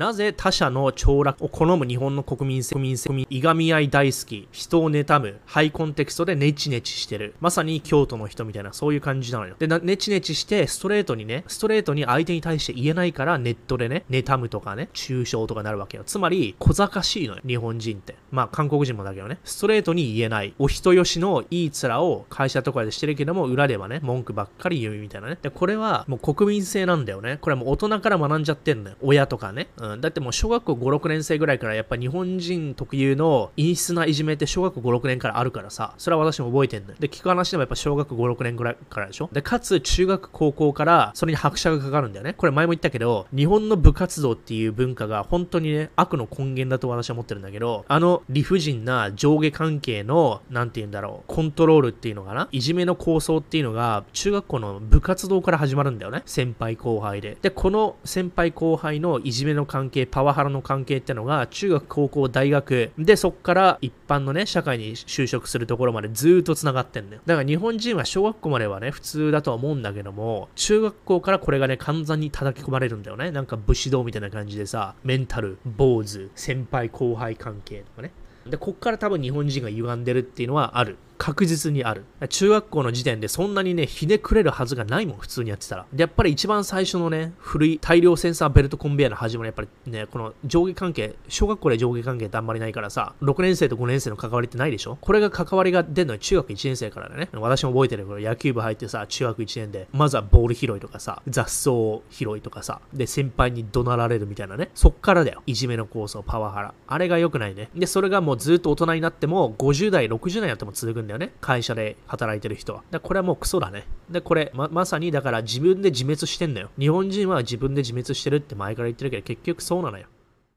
なぜ他者の凋落を好む日本の国民性、国民性、国民いがみ合い大好き、人を妬む、ハイコンテクストでネチネチしてる。まさに京都の人みたいな、そういう感じなのよ。で、ネチネチして、ストレートにね、ストレートに相手に対して言えないから、ネットでね、妬むとかね、抽象とかなるわけよ。つまり、小賢しいのよ、日本人って。まあ、韓国人もだけどね。ストレートに言えない。お人よしのいい面を会社とかでしてるけども、裏ではね、文句ばっかり言うみたいなね。で、これはもう国民性なんだよね。これはもう大人から学んじゃってんのよ。親とかね。うん。だってもう小学校5、6年生ぐらいからやっぱ日本人特有の陰湿ないじめって小学校5、6年からあるからさ、それは私も覚えてんのよ。で、聞く話でもやっぱ小学校5、6年ぐらいからでしょで、かつ中学、高校からそれに拍車がかかるんだよね。これ前も言ったけど、日本の部活動っていう文化が本当にね、悪の根源だと私は思ってるんだけど、あの理不尽な上下関係の、なんて言うんだろう、コントロールっていうのかな？いじめの構想っていうのが、中学校の部活動から始まるんだよね。先輩後輩で。で、この先輩後輩のいじめの関係、パワハラの関係ってのが、中学、高校、大学、で、そっから一般のね、社会に就職するところまでずっと繋がってんだよ。だから日本人は小学校まではね、普通だとは思うんだけども、中学校からこれがね、完全に叩き込まれるんだよね。なんか武士道みたいな感じでさ、メンタル、坊主、先輩後輩関係とかね。で、こっから多分日本人が歪んでるっていうのはある。確実にある。中学校の時点でそんなにね、ひねくれるはずがないもん、普通にやってたら。で、やっぱり一番最初のね、古い大量センサーベルトコンベヤの始まり、やっぱりね、この上下関係、小学校で上下関係ってあんまりないからさ、6年生と5年生の関わりってないでしょ？これが関わりが出るのは中学1年生からだね。私も覚えてるけど、野球部入ってさ、中学1年で、まずはボール拾いとかさ、雑草拾いとかさ、で、先輩に怒鳴られるみたいなね。そっからだよ。いじめの構想、パワハラ。あれが良くないね。で、それがもうずっと大人になっても、50代、60代やっても続くんだだよね。会社で働いてる人は。これはもうクソだね。で、これ、ま、まさにだから自分で自滅してんのよ。日本人は自分で自滅してるって前から言ってるけど、結局そうなのよ。